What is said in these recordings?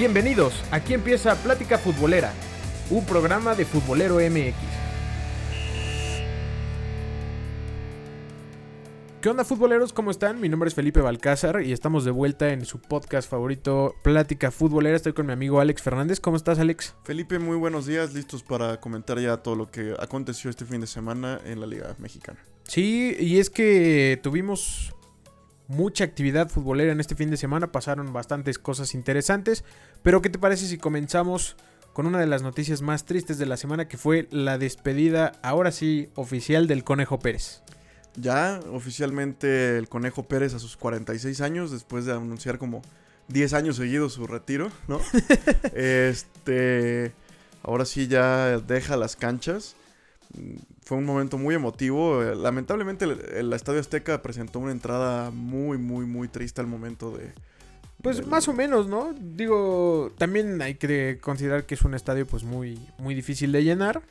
Bienvenidos, aquí empieza Plática Futbolera, un programa de Futbolero MX. ¿Qué onda futboleros? ¿Cómo están? Mi nombre es Felipe Balcázar y estamos de vuelta en su podcast favorito Plática Futbolera. Estoy con mi amigo Alex Fernández. ¿Cómo estás Alex? Felipe, muy buenos días, listos para comentar ya todo lo que aconteció este fin de semana en la Liga Mexicana. Sí, y es que tuvimos mucha actividad futbolera en este fin de semana, pasaron bastantes cosas interesantes, pero ¿qué te parece si comenzamos con una de las noticias más tristes de la semana que fue la despedida, ahora sí, oficial del Conejo Pérez? Ya oficialmente el Conejo Pérez a sus 46 años, después de anunciar como 10 años seguidos su retiro, ¿no? este, ahora sí ya deja las canchas. Fue un momento muy emotivo. Lamentablemente el, el Estadio Azteca presentó una entrada muy, muy, muy triste al momento de... Pues del- más o menos, ¿no? Digo, también hay que considerar que es un estadio pues muy, muy difícil de llenar.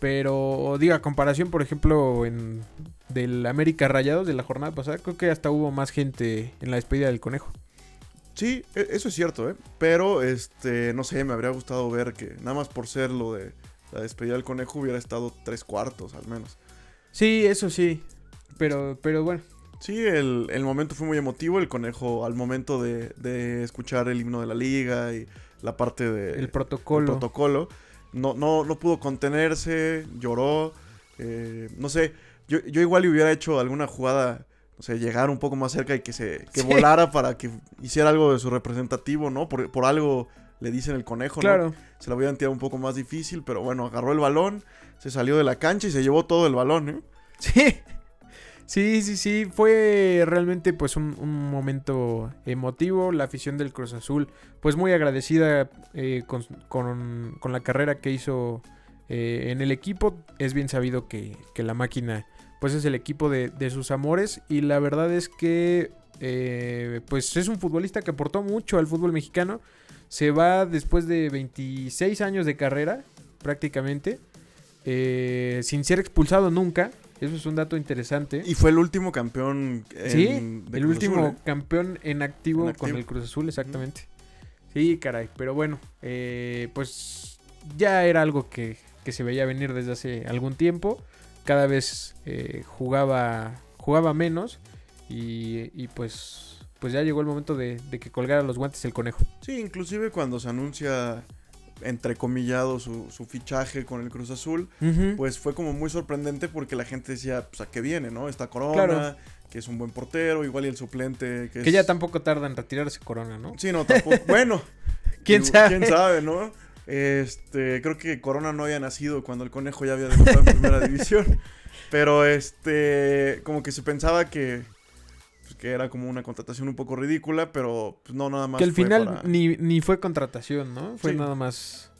Pero, diga, a comparación, por ejemplo, en del América Rayados de la jornada pasada, creo que hasta hubo más gente en la despedida del conejo. Sí, e- eso es cierto, ¿eh? Pero, este, no sé, me habría gustado ver que nada más por ser lo de la despedida del conejo hubiera estado tres cuartos al menos. Sí, eso sí. Pero, pero bueno. Sí, el, el momento fue muy emotivo. El conejo, al momento de, de escuchar el himno de la liga y la parte de, El protocolo. protocolo, no, no, no pudo contenerse, lloró. eh, no sé, yo, yo igual le hubiera hecho alguna jugada, no sé, llegar un poco más cerca y que se que Sí. volara para que hiciera algo de su representativo, ¿no? Por, por algo le dicen el conejo, ¿no? claro. Se la hubieran tirado un poco más difícil, pero bueno, agarró el balón, se salió de la cancha y se llevó todo el balón, ¿eh? Sí. Sí, sí, sí. Fue realmente pues un, momento emotivo. La afición del Cruz Azul, pues muy agradecida eh, con, con- con la carrera que hizo eh, en el equipo. Es bien sabido que, que la máquina pues es el equipo de, de sus amores. Y la verdad es que eh, pues es un futbolista que aportó mucho al fútbol mexicano. Se va después de 26 años de carrera, prácticamente. eh, sin ser expulsado nunca. Eso es un dato interesante. Y fue el último campeón. en- Sí, el Cruz último Azul, ¿eh? campeón en activo, En activo. con el Cruz Azul, exactamente. Sí, caray, pero bueno, eh, pues ya era algo que, que se veía venir desde hace algún tiempo. Cada vez eh, jugaba, jugaba menos y, y pues, pues ya llegó el momento de, de que colgara los guantes el conejo. Sí, inclusive cuando se anuncia entrecomillado su, su fichaje con el Cruz Azul, pues fue como muy sorprendente porque la gente decía, pues a qué viene, ¿no? Está Corona, Claro. que es un buen portero, igual y el suplente que, que es... ya tampoco tarda en retirarse Corona, ¿no? Sí, no, tampoco. bueno. ¿Quién digo, sabe? ¿Quién sabe, no? Este, creo que Corona no había nacido cuando el conejo ya había debutado en primera división. Pero este, como que se pensaba que, que era como una contratación un poco ridícula, pero pues no, nada más. Que al final para- ni, ni fue contratación, ¿no? Fue Sí. nada más,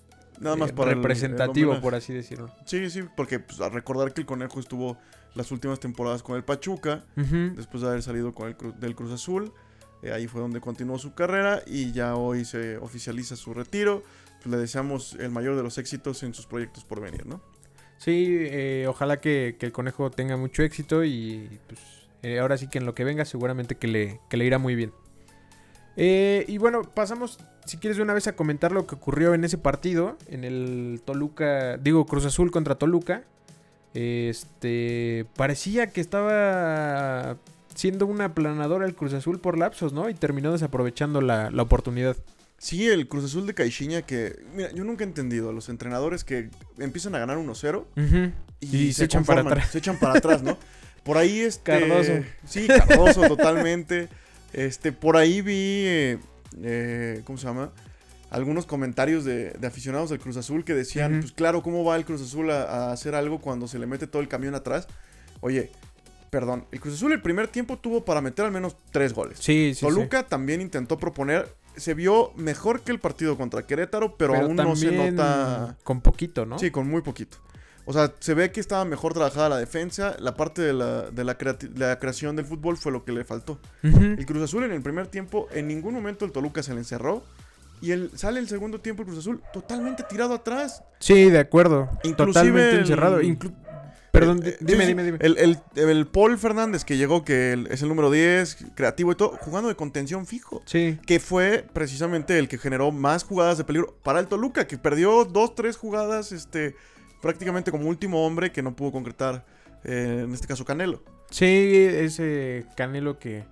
nada más eh, para el- el representativo, por así decirlo. Sí, sí, porque pues, a recordar que el conejo estuvo las últimas temporadas con el Pachuca, después de haber salido con el Cru- del Cruz Azul. eh, ahí fue donde continuó su carrera y ya hoy se oficializa su retiro. Pues, le deseamos el mayor de los éxitos en sus proyectos por venir, ¿no? Sí, eh, ojalá que, que el conejo tenga mucho éxito y pues eh, ahora sí que en lo que venga seguramente que le, que le irá muy bien. Eh, y bueno, pasamos, si quieres de una vez a comentar lo que ocurrió en ese partido, en el Toluca, digo Cruz Azul contra Toluca. Este, parecía que estaba siendo una aplanadora el Cruz Azul por lapsos, ¿no? Y terminó desaprovechando la, la oportunidad. Sí, el Cruz Azul de Caixinha que... Mira, yo nunca he entendido a los entrenadores que empiezan a ganar 1-0 y, Y se echan para atrás. Se echan para atrás, ¿no? Por ahí este... Cardoso. Sí, Cardoso totalmente. Este, por ahí vi... eh, eh, ¿Cómo se llama? Algunos comentarios de, de aficionados del Cruz Azul que decían, pues claro, ¿cómo va el Cruz Azul a, a hacer algo cuando se le mete todo el camión atrás? Oye, perdón, el Cruz Azul el primer tiempo tuvo para meter al menos tres goles. Sí, sí, sí. Toluca también intentó proponer, se vio mejor que el partido contra Querétaro, pero, Pero aún no se nota... Con poquito, ¿no? Sí, con muy poquito. O sea, se ve que estaba mejor trabajada la defensa, la parte de la, de la, creati- la creación del fútbol fue lo que le faltó. Ujú. El Cruz Azul en el primer tiempo, en ningún momento el Toluca se le encerró. Y el, sale el segundo tiempo el Cruz Azul totalmente tirado atrás. Sí, de acuerdo. Inclusive Totalmente el- encerrado. Inclu- Perdón, Eh, dime, sí, sí, dime, dime. El, el, el Paul Fernández que llegó, que es el número 10, creativo y todo, jugando de contención fijo. Sí, Que fue precisamente el que generó más jugadas de peligro para el Toluca, que perdió dos, tres jugadas, este, prácticamente como último hombre que no pudo concretar, eh, en este caso Canelo. sí, ese Canelo que,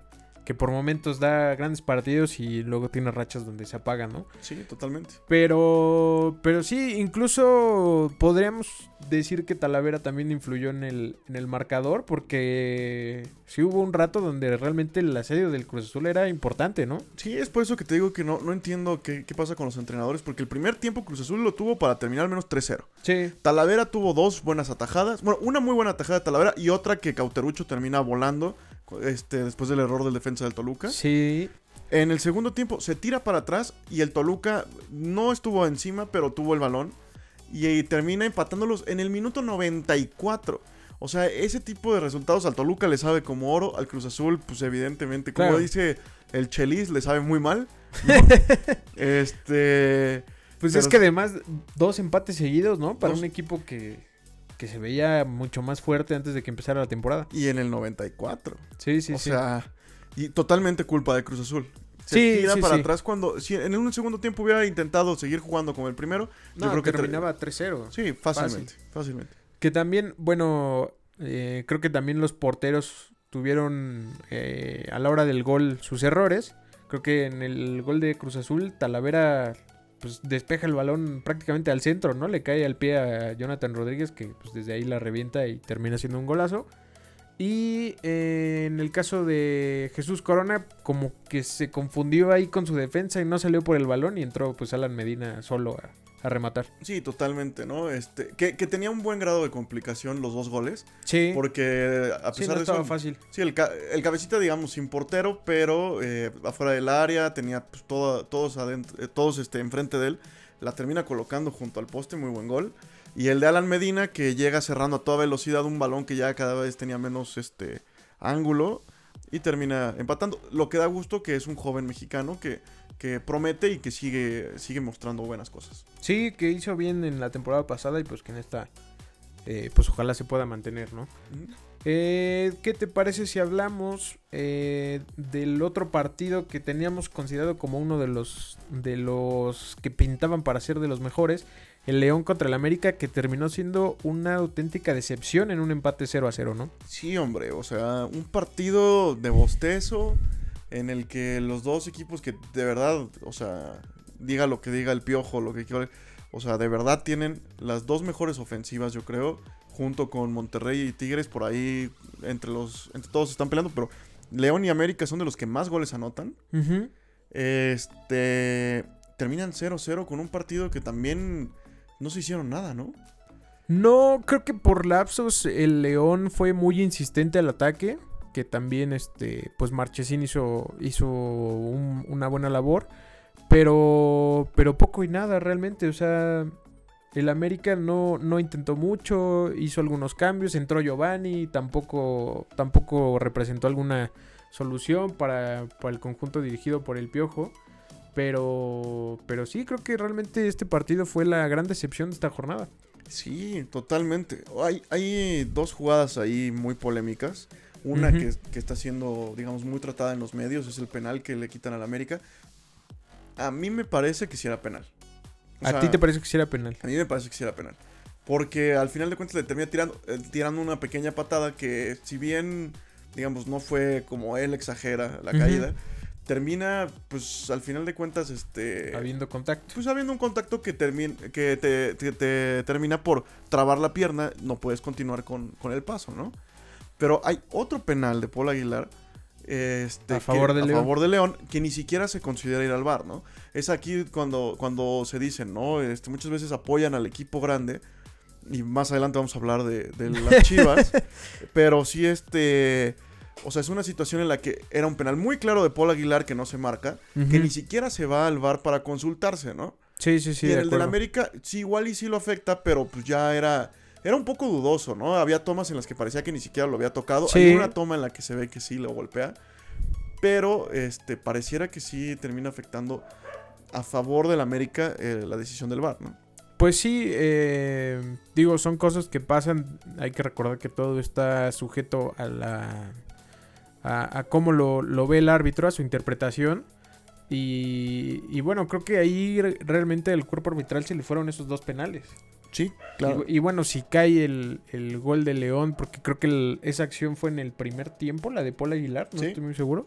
que por momentos da grandes partidos y luego tiene rachas donde se apaga, ¿no? Sí, totalmente. Pero, pero sí, incluso podríamos decir que Talavera también influyó en el, en el marcador porque sí hubo un rato donde realmente el asedio del Cruz Azul era importante, ¿no? Sí, es por eso que te digo que no, no entiendo qué, qué pasa con los entrenadores, porque el primer tiempo Cruz Azul lo tuvo para terminar al menos 3-0. Sí. Talavera tuvo dos buenas atajadas. Bueno, una muy buena atajada de Talavera y otra que Cauterucho termina volando este, después del error del defensa del Toluca. Sí, En el segundo tiempo se tira para atrás y el Toluca no estuvo encima, pero tuvo el balón. Y, termina empatándolos en el minuto 94. O sea, ese tipo de resultados al Toluca le sabe como oro, al Cruz Azul, pues evidentemente, como Claro. dice el Chelis, le sabe muy mal. ¿no? este. Pues Pero es que además dos empates seguidos, ¿no? Para Dos. un equipo que, que se veía mucho más fuerte antes de que empezara la temporada. Y en el 94. Sí, sí, o sí. sea, y totalmente culpa de Cruz Azul. Se Sí, tira sí, para sí. atrás cuando. Si en un segundo tiempo hubiera intentado seguir jugando como el primero, no, yo creo que ter- terminaba 3-0. Sí, fácilmente. Fácilmente. Que también, bueno, eh, creo que también los porteros tuvieron eh, a la hora del gol sus errores. Creo que en el gol de Cruz Azul, Talavera pues despeja el balón prácticamente al centro, ¿no? Le cae al pie a Jonathan Rodríguez, que pues desde ahí la revienta y termina siendo un golazo. Y eh, en el caso de Jesús Corona, como que se confundió ahí con su defensa y no salió por el balón y entró pues Alan Medina solo a, a rematar. Sí, totalmente, ¿no? Este, que, que tenía un buen grado de complicación los dos goles. Sí, Porque a sí, pesar no de estaba eso. fácil. Sí, el, el cabecita, digamos, sin portero, pero eh, afuera del área, tenía pues, todo- todos adentro, eh, todos este, enfrente de él. La termina colocando junto al poste, muy buen gol. Y el de Alan Medina, que llega cerrando a toda velocidad un balón que ya cada vez tenía menos este ángulo. Y termina empatando. Lo que da gusto que es un joven mexicano que, que promete y que sigue, sigue mostrando buenas cosas. Sí, que hizo bien en la temporada pasada y pues que en esta, eh, pues ojalá se pueda mantener, ¿no? Eh, ¿Qué te parece si hablamos eh, del otro partido que teníamos considerado como uno de los, de los que pintaban para ser de los mejores? El León contra el América que terminó siendo una auténtica decepción en un empate 0 a 0, ¿no? Sí, hombre, o sea, un partido de bostezo en el que los dos equipos que de verdad, o sea, diga lo que diga el piojo, lo que quiera, o sea, de verdad tienen las dos mejores ofensivas, yo creo, junto con Monterrey y Tigres, por ahí entre los, entre todos están peleando, pero León y América son de los que más goles anotan. Este, terminan 0-0 con un partido que también no se hicieron nada, ¿no? No, creo que por lapsos el León fue muy insistente al ataque. Que también, este, pues Marchesín hizo, hizo un- una buena labor. Pero, pero poco y nada realmente. O sea, el América no, no intentó mucho. Hizo algunos cambios. Entró Giovanni. Tampoco, tampoco representó alguna solución para, para el conjunto dirigido por el Piojo. Pero, pero sí, creo que realmente este partido fue la gran decepción de esta jornada. Sí, totalmente. Hay, hay dos jugadas ahí muy polémicas. Una que, que está siendo, digamos, muy tratada en los medios, es el penal que le quitan al América. A mí me parece que sí era penal. O ¿A sea, ti te parece que sí era penal? A mí me parece que sí era penal. Porque al final de cuentas le termina tirando, eh, tirando una pequeña patada que si bien, digamos, no fue como él exagera la caída, termina, pues al final de cuentas, este Habiendo contacto. pues habiendo un contacto que, termina, que te, te- te termina por trabar la pierna, no puedes continuar con, con el paso, ¿no? Pero hay otro penal de Paul Aguilar. Este, A favor que- de a León. favor de León, que ni siquiera se considera ir al bar, ¿no? Es aquí cuando, cuando se dicen, ¿no? Este, muchas veces apoyan al equipo grande. Y más adelante vamos a hablar de, de las chivas. pero sí, este. O sea, es una situación en la que era un penal muy claro de Paul Aguilar que no se marca. Que ni siquiera se va al bar para consultarse, ¿no? Sí, sí, sí. y en de el del. América, sí, igual y sí lo afecta, pero pues ya era. Era un poco dudoso, ¿no? Había tomas en las que parecía que ni siquiera lo había tocado. Sí. Hay una toma en la que se ve que sí lo golpea. Pero este pareciera que sí termina afectando a favor del América eh, la decisión del VAR, ¿no? Pues sí, eh, digo, son cosas que pasan. Hay que recordar que todo está sujeto a la. a, a cómo lo, lo ve el árbitro, a su interpretación. Y, y bueno, creo que ahí re- realmente el cuerpo arbitral se le fueron esos dos penales. Sí, Y, y bueno, si cae el, el gol de León, porque creo que el- esa acción fue en el primer tiempo, la de Paul Aguilar, no Sí. estoy muy seguro.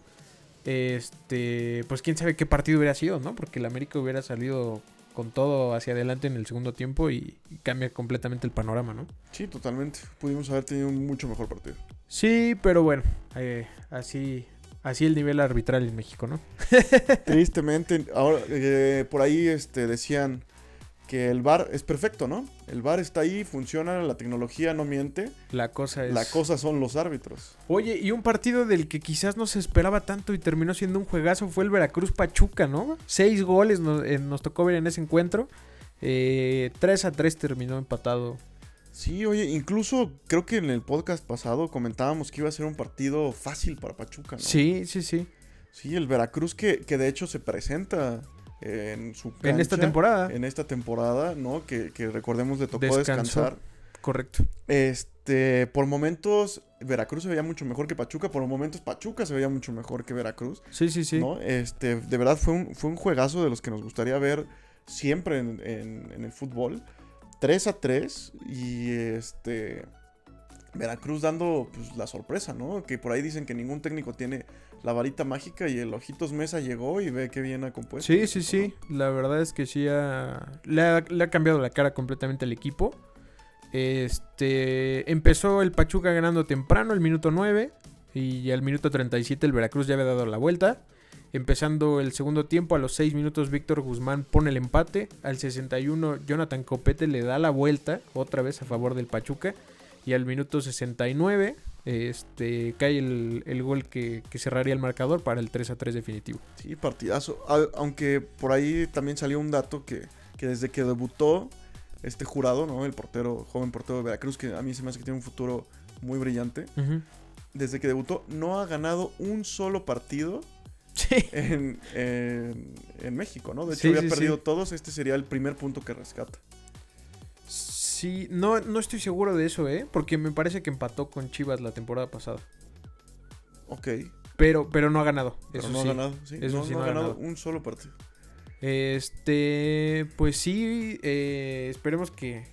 Este, pues quién sabe qué partido hubiera sido, ¿no? Porque el América hubiera salido con todo hacia adelante en el segundo tiempo y, y cambia completamente el panorama, ¿no? Sí, totalmente. Pudimos haber tenido un mucho mejor partido. Sí, pero bueno, eh, así, así el nivel arbitral en México, ¿no? Tristemente, ahora eh, por ahí este, decían que el VAR es perfecto, ¿no? El VAR está ahí, funciona, la tecnología no miente. La cosa es. La cosa son los árbitros. Oye, y un partido del que quizás no se esperaba tanto y terminó siendo un juegazo fue el Veracruz Pachuca, ¿no? Seis goles nos, eh, nos tocó ver en ese encuentro. Eh, 3 a 3 terminó empatado. Sí, oye, incluso creo que en el podcast pasado comentábamos que iba a ser un partido fácil para Pachuca, ¿no? Sí, sí, sí. Sí, el Veracruz que, que de hecho se presenta en su En esta temporada. En esta temporada, ¿no? Que, que recordemos le tocó Descansó. descansar. Correcto. Este, por momentos Veracruz se veía mucho mejor que Pachuca, por momentos Pachuca se veía mucho mejor que Veracruz, Sí, sí, sí. ¿no? Este, de verdad fue un, fue un juegazo de los que nos gustaría ver siempre en, en- en el fútbol. 3 a 3 y este Veracruz dando pues, la sorpresa, ¿no? Que por ahí dicen que ningún técnico tiene la varita mágica y el Ojitos Mesa llegó y ve qué bien ha compuesto. Sí, sí, sí. La verdad es que sí ha, le, ha, le ha cambiado la cara completamente al equipo. Este empezó el Pachuca ganando temprano, el minuto 9. Y al minuto 37 el Veracruz ya había dado la vuelta. Empezando el segundo tiempo, a los 6 minutos Víctor Guzmán pone el empate. Al 61 Jonathan Copete le da la vuelta, otra vez a favor del Pachuca. Y al minuto 69 este, cae el, el gol que, que cerraría el marcador para el 3 a 3 definitivo. Sí, partidazo. Al- Aunque por ahí también salió un dato que, que desde que debutó este jurado, ¿no? El portero, joven portero de Veracruz, que a mí se me hace que tiene un futuro muy brillante. Desde que debutó, no ha ganado un solo partido Sí. en, en- en México, ¿no? De hecho, Sí, había sí, perdido todos. Este sería el primer punto que rescata. Sí, no, no estoy seguro de eso, ¿eh? Porque me parece que empató con Chivas la temporada pasada. Ok. Pero, pero no ha ganado. Pero eso no sí. ha ganado. Sí, Eso no, sí no no ha ganado. un solo partido. Este, pues sí, eh, esperemos que,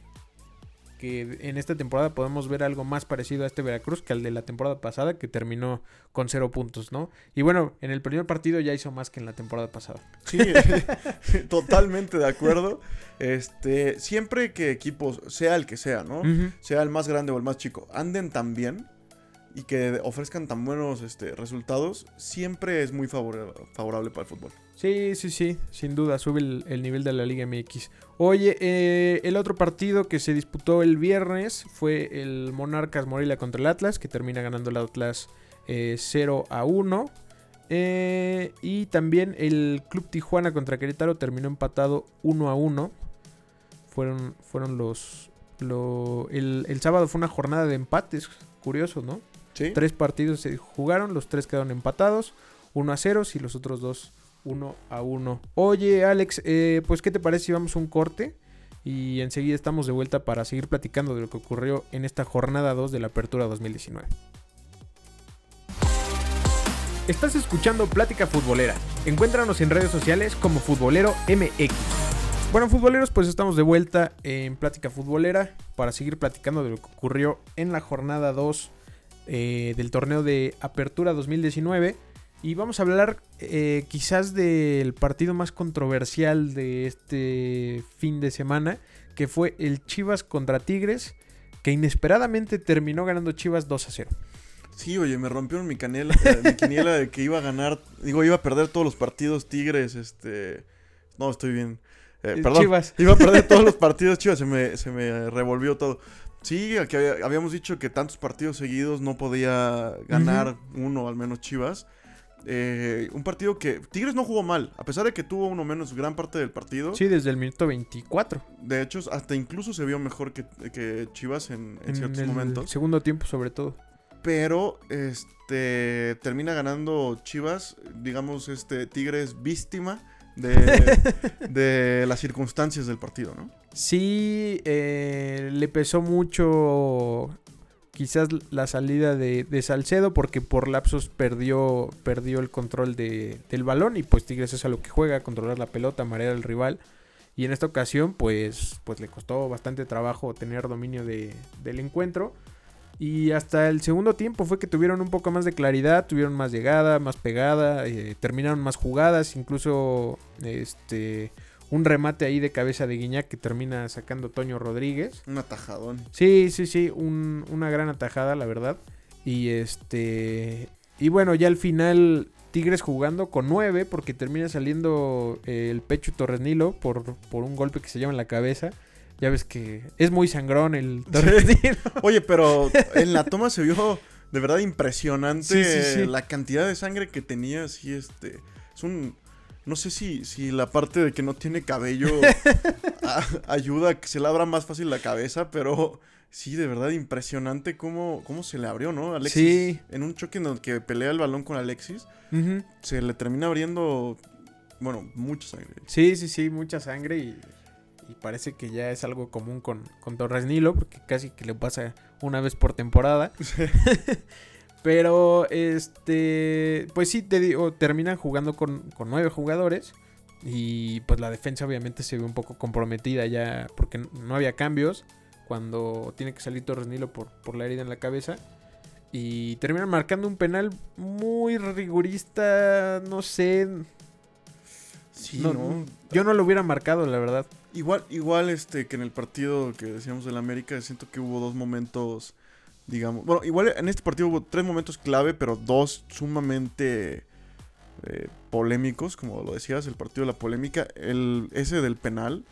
que en esta temporada podamos ver algo más parecido a este Veracruz que al de la temporada pasada que terminó con cero puntos, ¿no? Y bueno, en el primer partido ya hizo más que en la temporada pasada. Sí, totalmente de acuerdo. Este, siempre que equipos, sea el que sea, ¿no? Sea el más grande o el más chico, anden tan bien y que ofrezcan tan buenos este, resultados, siempre es muy favora- favorable para el fútbol. Sí, sí, sí, sin duda, sube el, el nivel de la Liga MX. Oye, eh, el otro partido que se disputó el viernes fue el Monarcas Morelia contra el Atlas, que termina ganando el Atlas eh, 0 a 1. Eh, y también el Club Tijuana contra Querétaro terminó empatado 1 a 1. Fueron, fueron los... lo- el, el sábado fue una jornada de empates, curioso, ¿no? Tres partidos se jugaron, los tres quedaron empatados, 1 a 0 y los otros dos 1 a 1. Oye, Alex, eh, pues ¿qué te parece si vamos a un corte? Y enseguida estamos de vuelta para seguir platicando de lo que ocurrió en esta jornada 2 de la Apertura 2019. Estás escuchando Plática Futbolera. Encuéntranos en redes sociales como Futbolero MX. Bueno, futboleros, pues estamos de vuelta en Plática Futbolera para seguir platicando de lo que ocurrió en la jornada 2 eh, del torneo de Apertura 2019. Y vamos a hablar eh, quizás del partido más controversial de este fin de semana, que fue el Chivas contra Tigres, que inesperadamente terminó ganando Chivas 2 a 0. Sí, oye, me rompieron mi canela, eh, mi quiniela de que iba a ganar, digo, iba a perder todos los partidos Tigres, este... No, estoy bien. Eh, perdón, Chivas. iba a perder todos los partidos Chivas, se me, se me revolvió todo. Sí, que había- habíamos dicho que tantos partidos seguidos no podía ganar uno, al menos Chivas. Eh, un partido que Tigres no jugó mal, a pesar de que tuvo uno menos gran parte del partido. Sí, desde el minuto 24. De hecho, hasta incluso se vio mejor que, que Chivas en, en ciertos el momentos. segundo tiempo sobre todo. Pero este termina ganando Chivas, digamos, este Tigres víctima de, de las circunstancias del partido, ¿no? Sí, eh, le pesó mucho quizás la salida de, de, Salcedo porque por lapsos perdió, perdió el control de, del balón y pues Tigres es a lo que juega, controlar la pelota, marear al rival. Y en esta ocasión pues, pues le costó bastante trabajo tener dominio de, del encuentro. Y hasta el segundo tiempo fue que tuvieron un poco más de claridad, tuvieron más llegada, más pegada, eh, terminaron más jugadas, incluso este un remate ahí de cabeza de Guiñac que termina sacando Toño Rodríguez. Un atajadón. Sí, sí, sí, un, una gran atajada, la verdad. Y este. Y bueno, ya al final Tigres jugando con 9 porque termina saliendo eh, el pecho Torres Nilo por, por un golpe que se llama en la cabeza. Ya ves que es muy sangrón el Torres Nilo. Oye, pero en la toma se vio de verdad impresionante sí, sí, sí. la cantidad de sangre que tenía. Así, este. Es un no sé si, si la parte de que no tiene cabello a, ayuda a que se le abra más fácil la cabeza, pero sí, de verdad impresionante cómo, cómo se le abrió, ¿no? Alexis, sí. en un choque en el que pelea el balón con Alexis, uh -huh. se le termina abriendo, bueno, mucha sangre. Sí, sí, sí, mucha sangre y, y parece que ya es algo común con, con Torres Nilo, porque casi que le pasa una vez por temporada. Sí. Pero, este, pues sí, te digo, terminan jugando con, con, nueve jugadores. Y pues la defensa obviamente se ve un poco comprometida ya porque no había cambios cuando tiene que salir Torres Nilo por, por la herida en la cabeza. Y terminan marcando un penal muy rigurista, no sé. Sí, no, no. Yo no lo hubiera marcado, la verdad. Igual, igual este que en el partido que decíamos del América, siento que hubo dos momentos digamos. Bueno, igual en este partido hubo tres momentos clave, pero dos sumamente eh, polémicos, como lo decías, el partido de la polémica. El, ese del penal.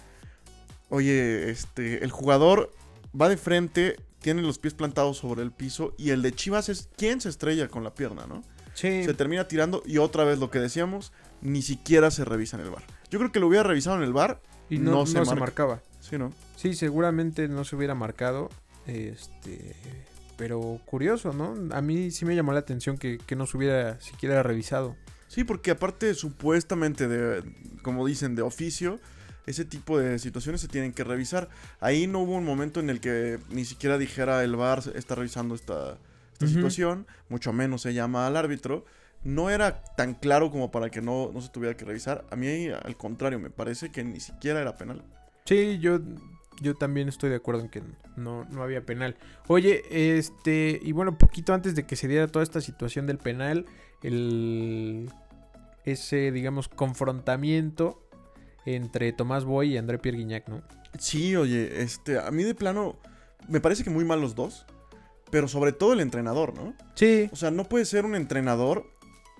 Oye, este, el jugador va de frente, tiene los pies plantados sobre el piso y el de Chivas es quien se estrella con la pierna, ¿no? Sí. Se termina tirando y otra vez lo que decíamos, ni siquiera se revisa en el bar. Yo creo que lo hubiera revisado en el bar y no, no, se, no se, marcaba. Sí, ¿no? Sí, seguramente no se hubiera marcado. Este, pero curioso, ¿no? A mí sí me llamó la atención que, que no se hubiera siquiera revisado. Sí, porque aparte supuestamente de, como dicen, de oficio, ese tipo de situaciones se tienen que revisar. Ahí no hubo un momento en el que ni siquiera dijera el VAR está revisando esta, esta uh -huh. situación, mucho menos se llama al árbitro. No era tan claro como para que no, no se tuviera que revisar. A mí, al contrario, me parece que ni siquiera era penal. Sí, yo yo también estoy de acuerdo en que no, no, había penal. Oye, este, y bueno, poquito antes de que se diera toda esta situación del penal, el ese, digamos, confrontamiento entre Tomás Boy y André Pierre Guignac, ¿no? Sí, oye, este, a mí de plano, me parece que muy mal los dos, pero sobre todo el entrenador, ¿no? Sí. O sea, no puede ser un entrenador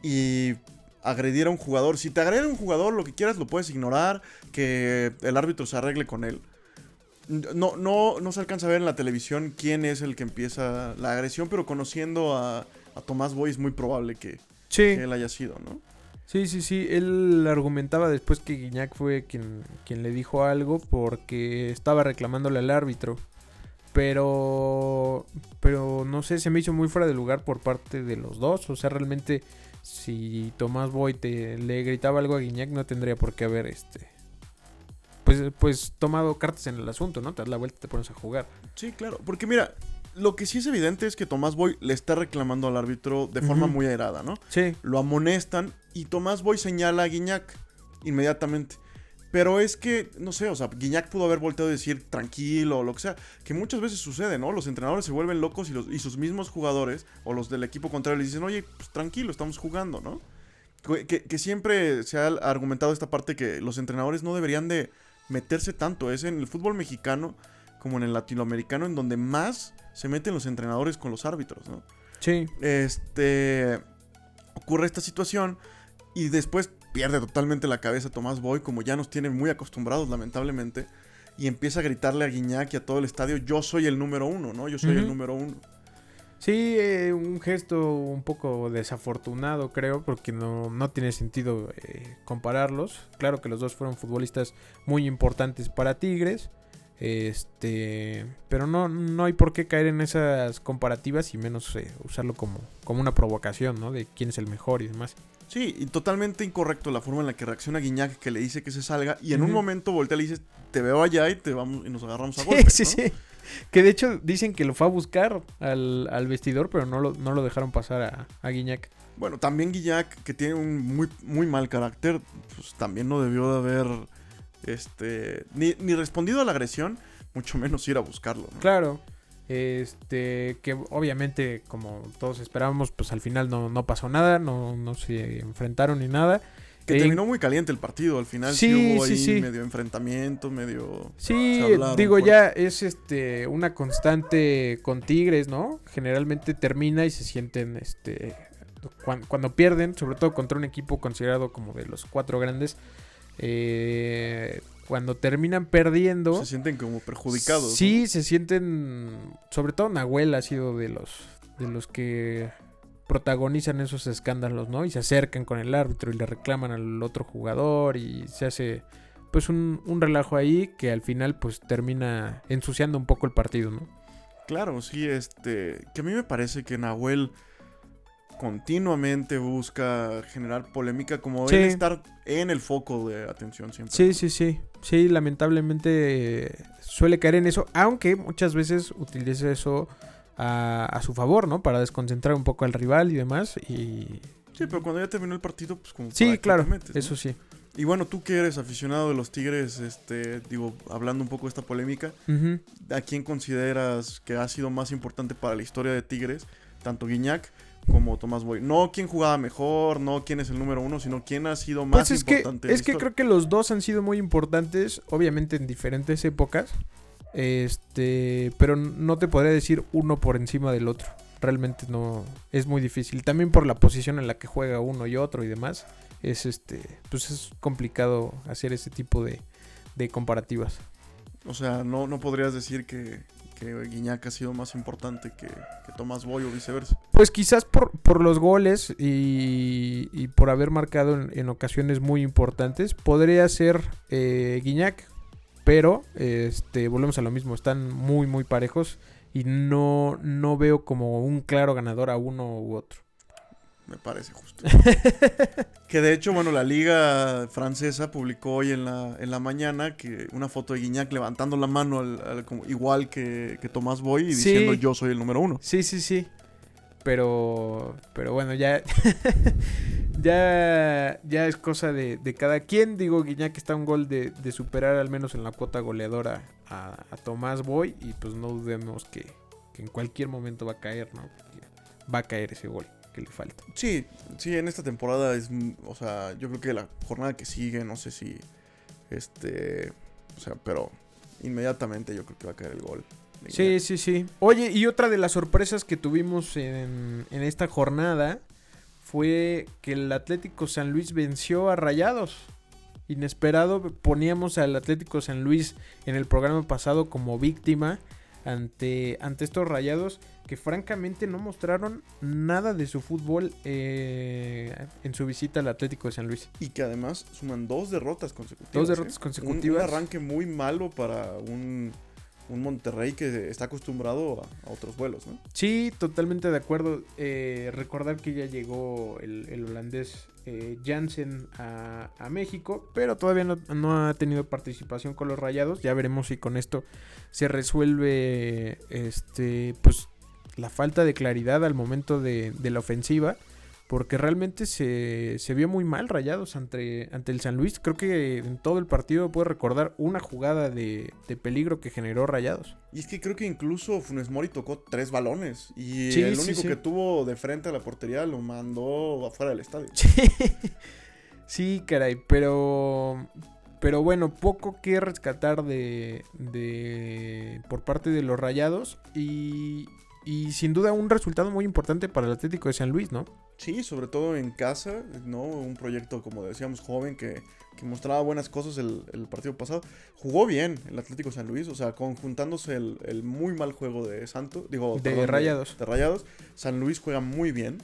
y agredir a un jugador. Si te agrede a un jugador, lo que quieras lo puedes ignorar, que el árbitro se arregle con él no, no, no se alcanza a ver en la televisión quién es el que empieza la agresión, pero conociendo a, a Tomás Boy es muy probable que, sí. que, él haya sido, ¿no? Sí, sí, sí. Él argumentaba después que Guiñac fue quien, quien le dijo algo porque estaba reclamándole al árbitro. Pero. Pero no sé, se me hizo muy fuera de lugar por parte de los dos. O sea, realmente, si Tomás Boy te, le gritaba algo a Guiñac, no tendría por qué haber este pues, pues tomado cartas en el asunto, ¿no? Te das la vuelta y te pones a jugar. Sí, claro. Porque mira, lo que sí es evidente es que Tomás Boy le está reclamando al árbitro de forma uh -huh. muy airada, ¿no? Sí. Lo amonestan y Tomás Boy señala a Guiñac inmediatamente. Pero es que, no sé, o sea, Guiñac pudo haber volteado a decir tranquilo o lo que sea, que muchas veces sucede, ¿no? Los entrenadores se vuelven locos y, los, y sus mismos jugadores o los del equipo contrario les dicen, oye, pues tranquilo, estamos jugando, ¿no? Que, que siempre se ha argumentado esta parte que los entrenadores no deberían de meterse tanto. Es en el fútbol mexicano como en el latinoamericano en donde más se meten los entrenadores con los árbitros, ¿no? Sí. Este. Ocurre esta situación y después pierde totalmente la cabeza Tomás Boy, como ya nos tiene muy acostumbrados, lamentablemente. Y empieza a gritarle a Guiñac y a todo el estadio: Yo soy el número uno, ¿no? Yo soy uh -huh. el número uno. Sí, eh, un gesto un poco desafortunado, creo, porque no, no tiene sentido eh, compararlos. Claro que los dos fueron futbolistas muy importantes para Tigres. Este, pero no, no hay por qué caer en esas comparativas y menos eh, usarlo como, como una provocación, ¿no? De quién es el mejor y demás. Sí, y totalmente incorrecto la forma en la que reacciona Guiñac, que le dice que se salga, y en un momento voltea y le dice, te veo allá y te vamos y nos agarramos a Sí, golpes, sí, ¿no? sí. Que de hecho dicen que lo fue a buscar al, al vestidor, pero no lo, no lo dejaron pasar a, a Guiñac. Bueno, también Guillac, que tiene un muy, muy mal carácter, pues también no debió de haber este ni, ni respondido a la agresión, mucho menos ir a buscarlo. ¿no? Claro. Este, que obviamente, como todos esperábamos, pues al final no, no pasó nada, no, no se enfrentaron ni nada. Que Eh, terminó muy caliente el partido, al final sí, Sí, hubo sí, ahí sí. medio enfrentamiento, medio... Sí, hablaron digo, fuerte. ya es este una constante con Tigres, ¿no? Generalmente termina y se sienten, este, cuan- cuando, pierden, sobre todo contra un equipo considerado como de los cuatro grandes, eh, cuando terminan perdiendo, Se sienten como perjudicados. ¿no? sí se sienten, sobre todo Nahuel ha sido de los, de los que protagonizan esos escándalos, ¿no? Y se acercan con el árbitro y le reclaman al otro jugador y se hace pues un, un relajo ahí que al final pues termina ensuciando un poco el partido, ¿no? Claro, sí, este. Que a mí me parece que Nahuel continuamente busca generar polémica, como Sí. él estar en el foco de atención siempre. Sí, sí, sí. Sí, lamentablemente suele caer en eso, aunque muchas veces utiliza eso a, a su favor, ¿no? Para desconcentrar un poco al rival y demás. Y Sí, pero cuando ya terminó el partido, pues como. sí, ¿para qué claro, te metes, no? eso sí. Y bueno, tú que eres aficionado de los Tigres, este, digo, hablando un poco de esta polémica. ¿a quién consideras que ha sido más importante para la historia de Tigres? Tanto Guiñac como Tomás Boy. No quién jugaba mejor, no quién es el número uno, sino quién ha sido más Pues es que, importante. la es que creo que los dos han sido muy importantes, obviamente en diferentes épocas. Este, pero no te podría decir uno por encima del otro. Realmente no es muy difícil. También por la posición en la que juega uno y otro y demás. Es este, pues es complicado hacer ese tipo de, de comparativas. O sea, no, no podrías decir que, que Guiñac ha sido más importante que, Tomás Boy o viceversa. Pues quizás por, los goles y, por haber marcado en, en ocasiones muy importantes, podría ser eh, Guiñac. Pero este, volvemos a lo mismo, están muy, muy parejos y no, no veo como un claro ganador a uno u otro. Me parece justo. que de hecho, bueno, la liga francesa publicó hoy en la, en la mañana que una foto de Guiñac levantando la mano al- al- como- igual que, que Tomás Boy y Sí. diciendo yo soy el número uno. Sí, sí, sí. Pero, pero bueno, ya, ya, ya es cosa de, de cada quien. Digo, Guiñac está un gol de, de superar al menos en la cuota goleadora a, a Tomás Boy. Y pues no dudemos que, que en cualquier momento va a caer, ¿no? Va a caer ese gol que le falta. Sí, sí, en esta temporada es, mm, o sea, yo creo que la jornada que sigue, no sé si, este, o sea, pero inmediatamente yo creo que va a caer el gol. Sí, sí, sí. Oye, y otra de las sorpresas que tuvimos en, en esta jornada fue que el Atlético San Luis venció a Rayados. Inesperado, poníamos al Atlético San Luis en el programa pasado como víctima ante, ante estos Rayados que francamente no mostraron nada de su fútbol eh, en su visita al Atlético de San Luis. Y que además suman dos derrotas consecutivas. Dos ¿eh? derrotas Un- consecutivas. Un, arranque muy malo para un, un Monterrey que está acostumbrado a, otros vuelos, ¿no? Sí, totalmente de acuerdo. Eh, recordar que ya llegó el, el holandés eh, Jansen a, a México, pero todavía no, no ha tenido participación con los Rayados. Ya veremos si con esto se resuelve este, pues, la falta de claridad al momento de, de la ofensiva. Porque realmente se, se vio muy mal Rayados ante, ante el San Luis. Creo que en todo el partido puedo recordar una jugada de, de peligro que generó Rayados. Y es que creo que incluso Funes Mori tocó tres balones. Y Sí, el único sí. que tuvo de frente a la portería lo mandó afuera del estadio. Sí, sí, caray, pero pero bueno, poco que rescatar de, de por parte de los Rayados y, y sin duda un resultado muy importante para el Atlético de San Luis, ¿no? Sí, sobre todo en casa, ¿no? Un proyecto, como decíamos, joven que, que mostraba buenas cosas el, el partido pasado. Jugó bien el Atlético San Luis, o sea, conjuntándose el, el muy mal juego de Santos, digo, De Rayados. De, Rayados. San Luis juega muy bien.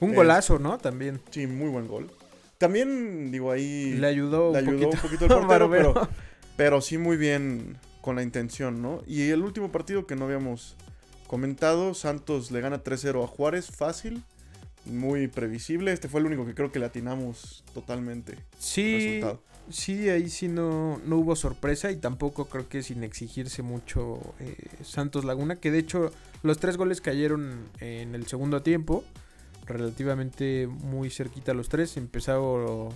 Un Es- golazo, ¿no? También sí, muy buen gol. También, digo, ahí le ayudó, le un ayudó poquito. un poquito el portero, pero, pero sí muy bien con la intención, ¿no? Y el último partido que no habíamos comentado, Santos le gana 3-0 a Juárez, fácil. Muy previsible. Este fue el único que creo que le atinamos totalmente. Sí, sí, ahí sí no, no hubo sorpresa y tampoco creo que sin exigirse mucho eh, Santos Laguna, que de hecho los tres goles cayeron en el segundo tiempo, relativamente muy cerquita los tres, empezado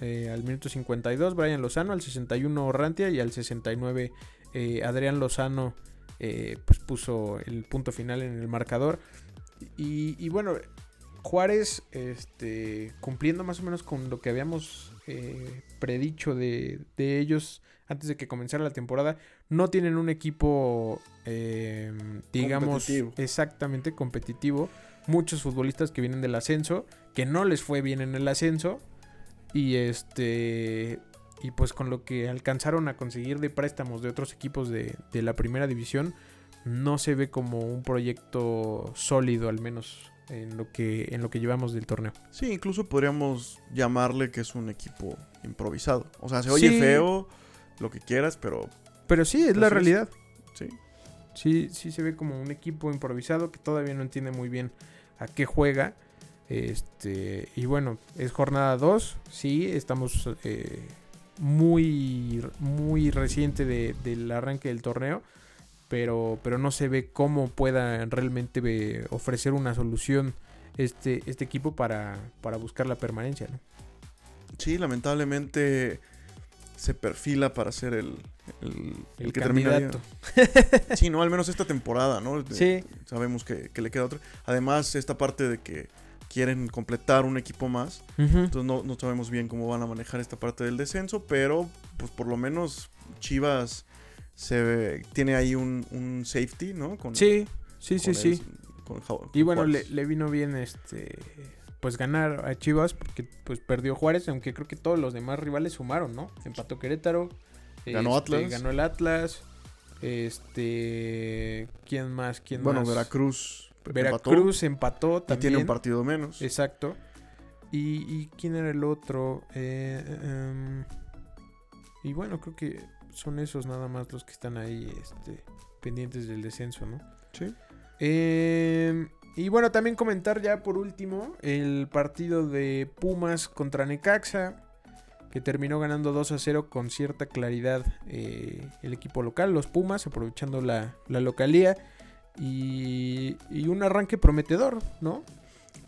eh, al minuto 52 Brian Lozano, al 61 Rantia y al 69 eh, Adrián Lozano pues puso el punto final en el marcador. Y, y bueno, Juárez, este, cumpliendo más o menos con lo que habíamos eh, predicho de, ellos antes de que comenzara la temporada, no tienen un equipo, em, digamos, exactamente competitivo. Muchos futbolistas que vienen del ascenso, que no les fue bien en el ascenso, y este, y pues con lo que alcanzaron a conseguir de préstamos de otros equipos de, de la primera división, no se ve como un proyecto sólido, al menos en lo que en lo que llevamos del torneo. Sí, incluso podríamos llamarle que es un equipo improvisado. O sea, se oye feo, lo que quieras, pero pero sí, es la realidad. Sí. Sí, sí se ve como un equipo improvisado que todavía no entiende muy bien a qué juega. Este, y bueno, es jornada 2. Sí, estamos eh, muy, muy reciente del arranque del torneo pero, pero no se ve cómo pueda realmente ofrecer una solución este, este equipo para, para buscar la permanencia. ¿no? Sí, lamentablemente se perfila para ser el, el, que candidato. termina. sí, no, al menos esta temporada, ¿no? Sí. Sabemos que, le queda otra. Además, esta parte de que quieren completar un equipo más. Entonces no, no, sabemos bien cómo van a manejar esta parte del descenso, pero pues por lo menos Chivas se tiene ahí un, safety, ¿no? Con, sí, sí, sí, sí. y bueno, le, vino bien este pues ganar a Chivas porque pues perdió Juárez, aunque creo que todos los demás rivales sumaron, ¿no? Empató Querétaro, ganó este, Atlas, ganó el Atlas, este, ¿quién más? ¿Quién bueno, Veracruz. Veracruz empató, también. Y tiene un partido menos. Exacto. ¿Y, quién era el otro? Eh, em, y bueno, creo que son esos nada más los que están ahí este, pendientes del descenso, ¿no? Sí. Em, y bueno, también comentar ya por último el partido de Pumas contra Necaxa, que terminó ganando 2 a 0 con cierta claridad eh, el equipo local, los Pumas, aprovechando la, la localía. Y, y un arranque prometedor, ¿no?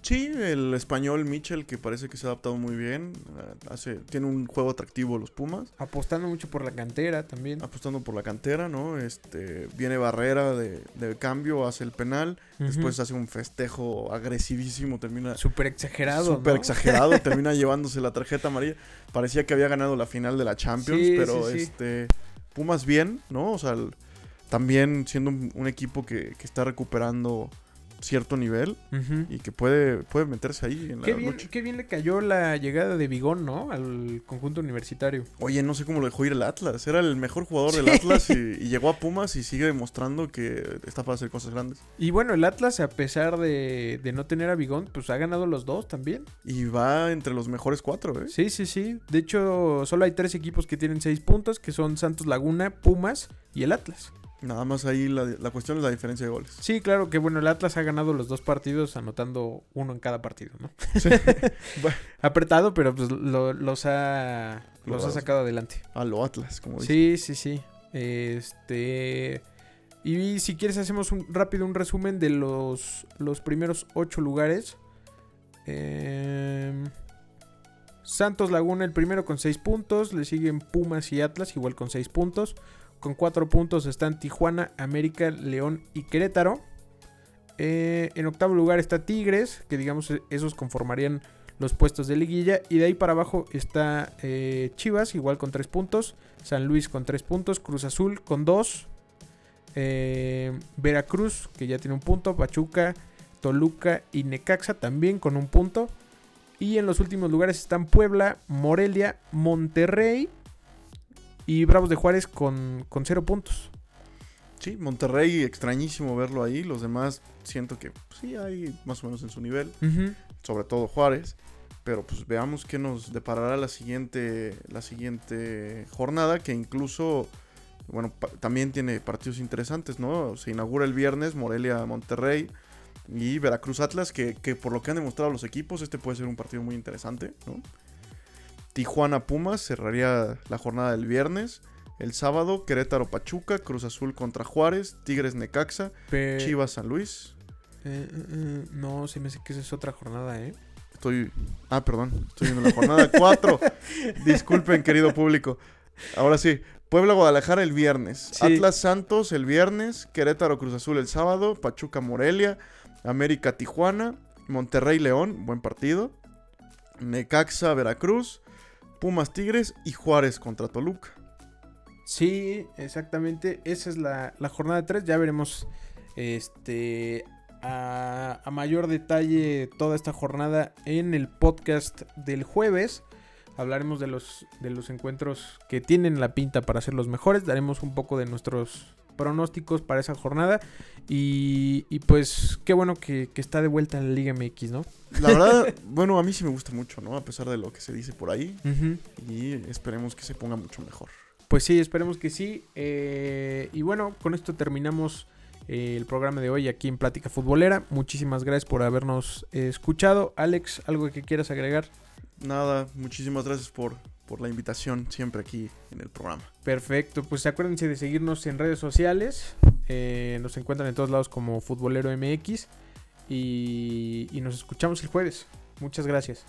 Sí, el español Mitchell, que parece que se ha adaptado muy bien. Eh, hace, tiene un juego atractivo los Pumas. Apostando mucho por la cantera también. Apostando por la cantera, ¿no? Este, viene Barrera de, cambio, hace el penal. Después hace un festejo agresivísimo. Termina. Súper exagerado. Súper exagerado. termina llevándose la tarjeta amarilla. Parecía que había ganado la final de la Champions, pero este. Pumas bien, ¿no? O sea, también siendo un, equipo que, que está recuperando cierto nivel y que puede, puede meterse ahí en la qué bien, Qué bien le cayó la llegada de Bigón, ¿no? Al conjunto universitario. Oye, no sé cómo lo dejó ir el Atlas. Era el mejor jugador del Atlas y, llegó a Pumas y sigue demostrando que está para hacer cosas grandes. Y bueno, el Atlas, a pesar de, no tener a Bigón, pues ha ganado los dos también. Y va entre los mejores cuatro, ¿eh? Sí, sí, sí. De hecho, solo hay tres equipos que tienen seis puntos, que son Santos Laguna, Pumas y el Atlas. Nada más ahí la, cuestión es la diferencia de goles. Sí, claro que bueno, el Atlas ha ganado los dos partidos anotando uno en cada partido, ¿no? Sí. Apretado, pero pues los ha los ha sacado adelante. A lo Atlas, como dice. Sí, sí, sí. Este y si quieres hacemos un rápido un resumen de los los primeros ocho lugares. Em, Santos Laguna el primero con seis puntos, le siguen Pumas y Atlas igual con seis puntos. Con cuatro puntos están Tijuana, América, León y Querétaro. Eh, en octavo lugar está Tigres, que digamos e-, esos conformarían los puestos de liguilla. Y de ahí para abajo está eh, Chivas, igual con tres puntos. San Luis con tres puntos. Cruz Azul con dos. Eh, Veracruz, que ya tiene un punto. Pachuca, Toluca y Necaxa también con un punto. Y en los últimos lugares están Puebla, Morelia, Monterrey y Bravos de Juárez con, con cero puntos. Sí, Monterrey, extrañísimo verlo ahí. Los demás siento que pues, sí hay más o menos en su nivel. Sobre todo Juárez. Pero pues veamos qué nos deparará la siguiente, la siguiente jornada. Que incluso, bueno, también tiene partidos interesantes, ¿no? Se inaugura el viernes Morelia-Monterrey. Y Veracruz Atlas, que, que por lo que han demostrado los equipos, este puede ser un partido muy interesante, ¿no? Tijuana Pumas cerraría la jornada del viernes. El sábado, Querétaro Pachuca, Cruz Azul contra Juárez, Tigres Necaxa, Pe- Chivas San Luis. eh, eh, eh, no, se me hace que esa es otra jornada, ¿eh? Estoy. Ah, perdón. Estoy viendo la jornada 4. Disculpen, querido público. Ahora sí. Puebla Guadalajara el viernes. Sí. Atlas Santos el viernes. Querétaro Cruz Azul el sábado. Pachuca Morelia. América Tijuana. Monterrey León. Buen partido. Necaxa Veracruz. Pumas Tigres. Y Juárez contra Toluca. Sí, exactamente. Esa es la, la jornada 3. Ya veremos este a, mayor detalle toda esta jornada en el podcast del jueves. Hablaremos de los, de los encuentros que tienen la pinta para ser los mejores. Daremos un poco de nuestros pronósticos para esa jornada. Y, y pues qué bueno que, que está de vuelta en la Liga MX, ¿no? La verdad, bueno, a mí sí me gusta mucho, ¿no? A pesar de lo que se dice por ahí. Y esperemos que se ponga mucho mejor. Pues sí, esperemos que sí. Eh, y bueno, con esto terminamos eh, el programa de hoy aquí en Plática Futbolera. Muchísimas gracias por habernos eh, escuchado. Alex, ¿algo que quieras agregar? Nada, muchísimas gracias por, por la invitación siempre aquí en el programa. Perfecto, pues acuérdense de seguirnos en redes sociales. Eh, nos encuentran en todos lados como Futbolero MX. Y, y nos escuchamos el jueves. Muchas gracias.